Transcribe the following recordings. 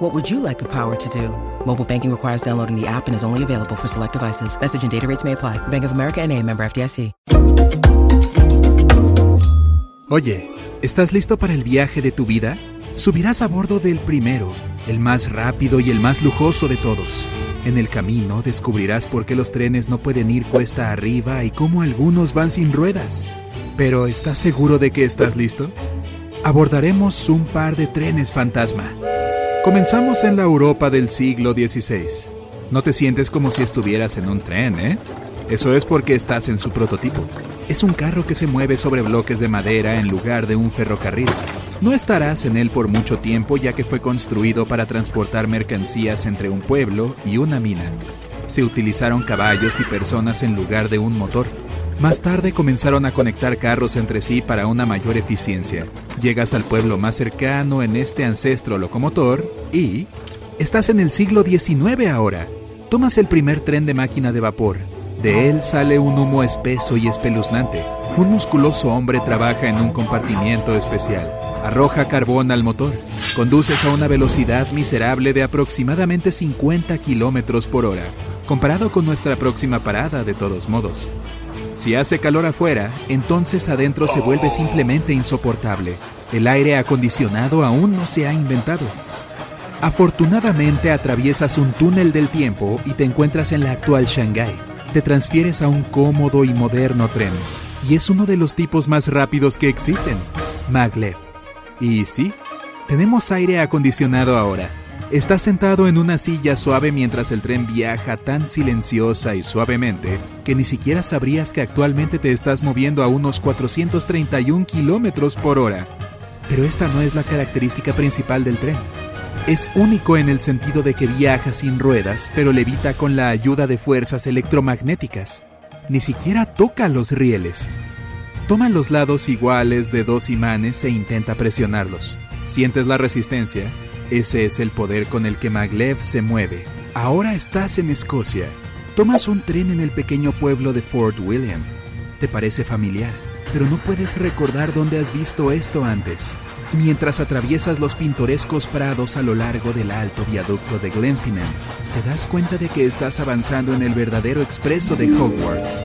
What would you like the power to do? Mobile banking requires downloading the app and is only available for select devices. Message and data rates may apply. Bank of America and a member FDIC. Oye, ¿estás listo para el viaje de tu vida? Subirás a bordo del primero, el más rápido y el más lujoso de todos. En el camino descubrirás por qué los trenes no pueden ir cuesta arriba y cómo algunos van sin ruedas. Pero ¿estás seguro de que estás listo? Abordaremos un par de trenes fantasma. Comenzamos en la Europa del siglo XVI. No te sientes como si estuvieras en un tren, ¿eh? Eso es porque estás en su prototipo. Es un carro que se mueve sobre bloques de madera en lugar de un ferrocarril. No estarás en él por mucho tiempo ya que fue construido para transportar mercancías entre un pueblo y una mina. Se utilizaron caballos y personas en lugar de un motor. Más tarde comenzaron a conectar carros entre sí para una mayor eficiencia. Llegas al pueblo más cercano en este ancestro locomotor y... Estás en el siglo XIX ahora. Tomas el primer tren de máquina de vapor. De él sale un humo espeso y espeluznante. Un musculoso hombre trabaja en un compartimiento especial. Arroja carbón al motor. Conduces a una velocidad miserable de aproximadamente 50 kilómetros por hora, comparado con nuestra próxima parada de todos modos. Si hace calor afuera, entonces adentro se vuelve simplemente insoportable. El aire acondicionado aún no se ha inventado. Afortunadamente atraviesas un túnel del tiempo y te encuentras en la actual Shanghái. Te transfieres a un cómodo y moderno tren. Y es uno de los tipos más rápidos que existen, maglev. Y sí, tenemos aire acondicionado ahora. Estás sentado en una silla suave mientras el tren viaja tan silenciosa y suavemente que ni siquiera sabrías que actualmente te estás moviendo a unos 431 kilómetros por hora. Pero esta no es la característica principal del tren. Es único en el sentido de que viaja sin ruedas, pero levita con la ayuda de fuerzas electromagnéticas. Ni siquiera toca los rieles. Toma los lados iguales de dos imanes e intenta presionarlos. ¿Sientes la resistencia? Ese es el poder con el que Maglev se mueve. Ahora estás en Escocia. Tomas un tren en el pequeño pueblo de Fort William. Te parece familiar, pero no puedes recordar dónde has visto esto antes. Mientras atraviesas los pintorescos prados a lo largo del alto viaducto de Glenfinnan, te das cuenta de que estás avanzando en el verdadero expreso de Hogwarts.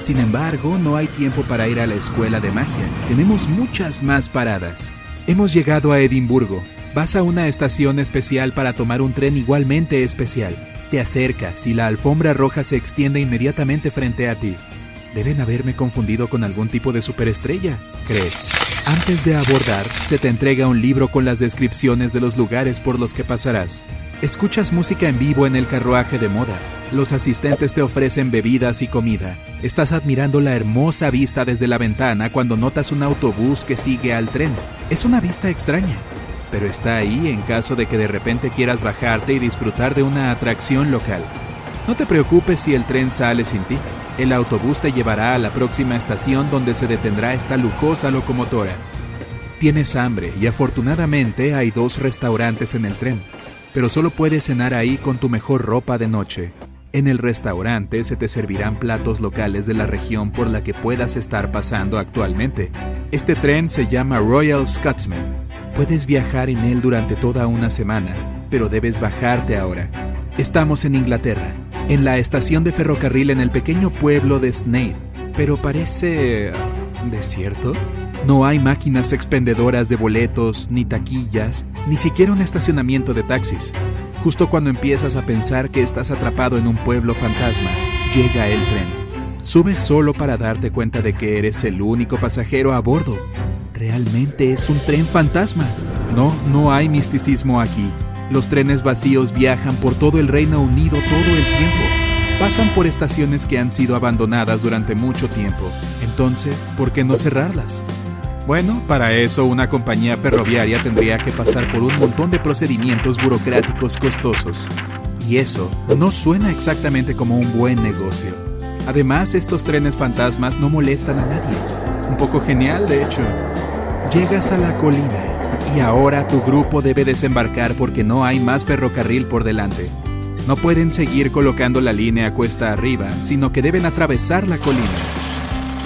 Sin embargo, no hay tiempo para ir a la escuela de magia. Tenemos muchas más paradas. Hemos llegado a Edimburgo. Vas a una estación especial para tomar un tren igualmente especial. Te acercas y la alfombra roja se extiende inmediatamente frente a ti. Deben haberme confundido con algún tipo de superestrella, crees. Antes de abordar, se te entrega un libro con las descripciones de los lugares por los que pasarás. Escuchas música en vivo en el carruaje de moda. Los asistentes te ofrecen bebidas y comida. Estás admirando la hermosa vista desde la ventana cuando notas un autobús que sigue al tren. Es una vista extraña, pero está ahí en caso de que de repente quieras bajarte y disfrutar de una atracción local. No te preocupes si el tren sale sin ti. El autobús te llevará a la próxima estación donde se detendrá esta lujosa locomotora. Tienes hambre y afortunadamente hay dos restaurantes en el tren, pero solo puedes cenar ahí con tu mejor ropa de noche. En el restaurante se te servirán platos locales de la región por la que puedas estar pasando actualmente. Este tren se llama Royal Scotsman. Puedes viajar en él durante toda una semana, pero debes bajarte ahora. Estamos en Inglaterra, en la estación de ferrocarril en el pequeño pueblo de Snape, pero parece... desierto. No hay máquinas expendedoras de boletos, ni taquillas, ni siquiera un estacionamiento de taxis. Justo cuando empiezas a pensar que estás atrapado en un pueblo fantasma, llega el tren. Subes solo para darte cuenta de que eres el único pasajero a bordo. Realmente es un tren fantasma. No, no hay misticismo aquí. Los trenes vacíos viajan por todo el Reino Unido todo el tiempo. Pasan por estaciones que han sido abandonadas durante mucho tiempo. Entonces, ¿por qué no cerrarlas? Bueno, para eso una compañía ferroviaria tendría que pasar por un montón de procedimientos burocráticos costosos. Y eso no suena exactamente como un buen negocio. Además, estos trenes fantasmas no molestan a nadie. Un poco genial, de hecho. Llegas a la colina y ahora tu grupo debe desembarcar porque no hay más ferrocarril por delante. No pueden seguir colocando la línea cuesta arriba, sino que deben atravesar la colina.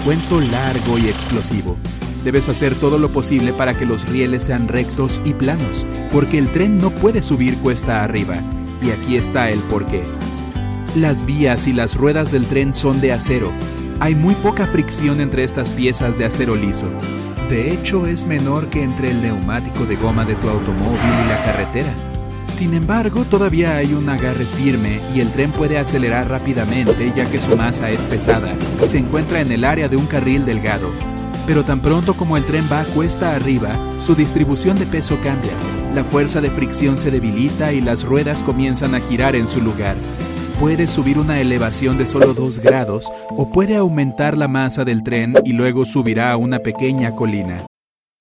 Cuento largo y explosivo. Debes hacer todo lo posible para que los rieles sean rectos y planos, porque el tren no puede subir cuesta arriba. Y aquí está el porqué. Las vías y las ruedas del tren son de acero. Hay muy poca fricción entre estas piezas de acero liso. De hecho, es menor que entre el neumático de goma de tu automóvil y la carretera. Sin embargo, todavía hay un agarre firme y el tren puede acelerar rápidamente ya que su masa es pesada y se encuentra en el área de un carril delgado. Pero tan pronto como el tren va cuesta arriba, su distribución de peso cambia. La fuerza de fricción se debilita y las ruedas comienzan a girar en su lugar. Puede subir una elevación de solo 2 grados o puede aumentar la masa del tren y luego subirá a una pequeña colina.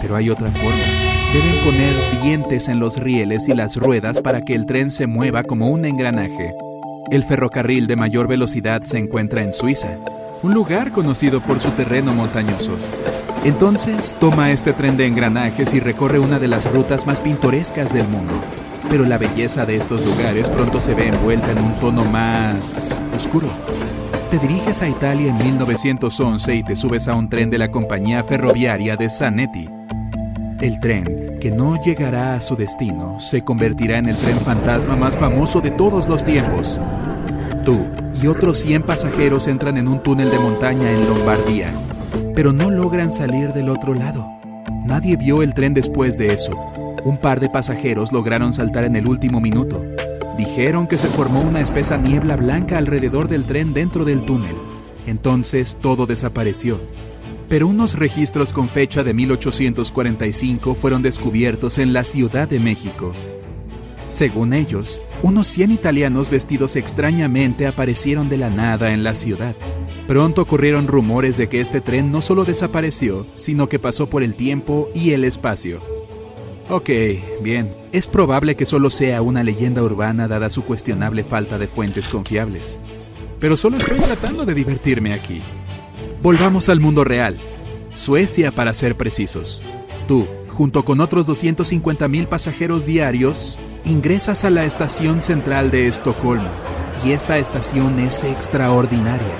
Pero hay otra forma. Deben poner dientes en los rieles y las ruedas para que el tren se mueva como un engranaje. El ferrocarril de mayor velocidad se encuentra en Suiza, un lugar conocido por su terreno montañoso. Entonces toma este tren de engranajes y recorre una de las rutas más pintorescas del mundo. Pero la belleza de estos lugares pronto se ve envuelta en un tono más oscuro. Te diriges a Italia en 1911 y te subes a un tren de la compañía ferroviaria de Zanetti. El tren, que no llegará a su destino, se convertirá en el tren fantasma más famoso de todos los tiempos. Tú y otros 100 pasajeros entran en un túnel de montaña en Lombardía, pero no logran salir del otro lado. Nadie vio el tren después de eso. Un par de pasajeros lograron saltar en el último minuto. Dijeron que se formó una espesa niebla blanca alrededor del tren dentro del túnel. Entonces todo desapareció. Pero unos registros con fecha de 1845 fueron descubiertos en la Ciudad de México. Según ellos, unos 100 italianos vestidos extrañamente aparecieron de la nada en la ciudad. Pronto corrieron rumores de que este tren no solo desapareció, sino que pasó por el tiempo y el espacio. Ok, bien. Es probable que solo sea una leyenda urbana dada su cuestionable falta de fuentes confiables. Pero solo estoy tratando de divertirme aquí. Volvamos al mundo real. Suecia para ser precisos. Tú, junto con otros 250.000 pasajeros diarios, ingresas a la estación central de Estocolmo. Y esta estación es extraordinaria.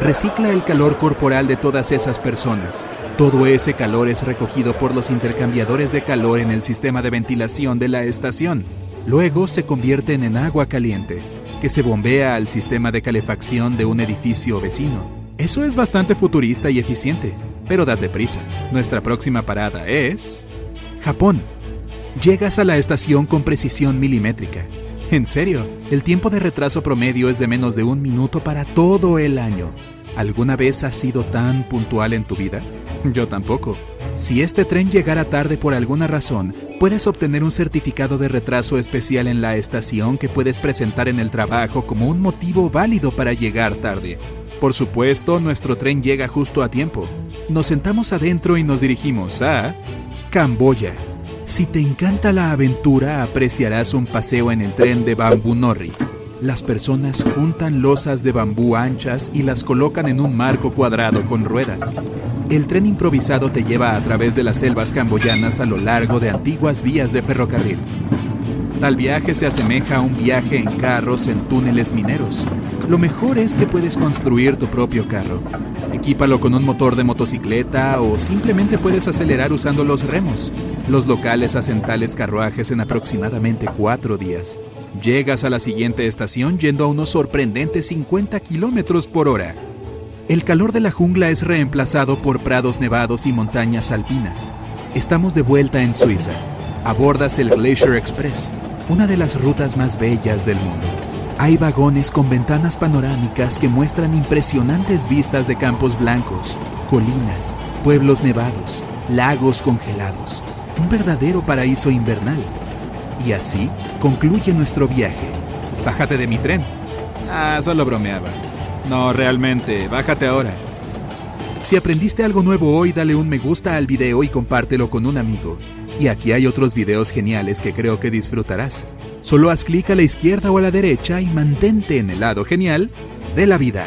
Recicla el calor corporal de todas esas personas. Todo ese calor es recogido por los intercambiadores de calor en el sistema de ventilación de la estación. Luego se convierten en agua caliente, que se bombea al sistema de calefacción de un edificio vecino. Eso es bastante futurista y eficiente, pero date prisa. Nuestra próxima parada es... Japón. Llegas a la estación con precisión milimétrica. En serio, el tiempo de retraso promedio es de menos de un minuto para todo el año. ¿Alguna vez has sido tan puntual en tu vida? Yo tampoco. Si este tren llegara tarde por alguna razón, puedes obtener un certificado de retraso especial en la estación que puedes presentar en el trabajo como un motivo válido para llegar tarde. Por supuesto, nuestro tren llega justo a tiempo. Nos sentamos adentro y nos dirigimos a Camboya. Si te encanta la aventura, apreciarás un paseo en el tren de Bamboo Norri. Las personas juntan losas de bambú anchas y las colocan en un marco cuadrado con ruedas. El tren improvisado te lleva a través de las selvas camboyanas a lo largo de antiguas vías de ferrocarril. Tal viaje se asemeja a un viaje en carros en túneles mineros. Lo mejor es que puedes construir tu propio carro. Equípalo con un motor de motocicleta o simplemente puedes acelerar usando los remos. Los locales hacen tales carruajes en aproximadamente cuatro días. Llegas a la siguiente estación yendo a unos sorprendentes 50 kilómetros por hora. El calor de la jungla es reemplazado por prados nevados y montañas alpinas. Estamos de vuelta en Suiza. Abordas el Glacier Express, una de las rutas más bellas del mundo. Hay vagones con ventanas panorámicas que muestran impresionantes vistas de campos blancos, colinas, pueblos nevados, lagos congelados, un verdadero paraíso invernal. Y así concluye nuestro viaje. Bájate de mi tren. Ah, solo bromeaba. No, realmente, bájate ahora. Si aprendiste algo nuevo hoy, dale un me gusta al video y compártelo con un amigo. Y aquí hay otros videos geniales que creo que disfrutarás. Solo haz clic a la izquierda o a la derecha y mantente en el lado genial de la vida.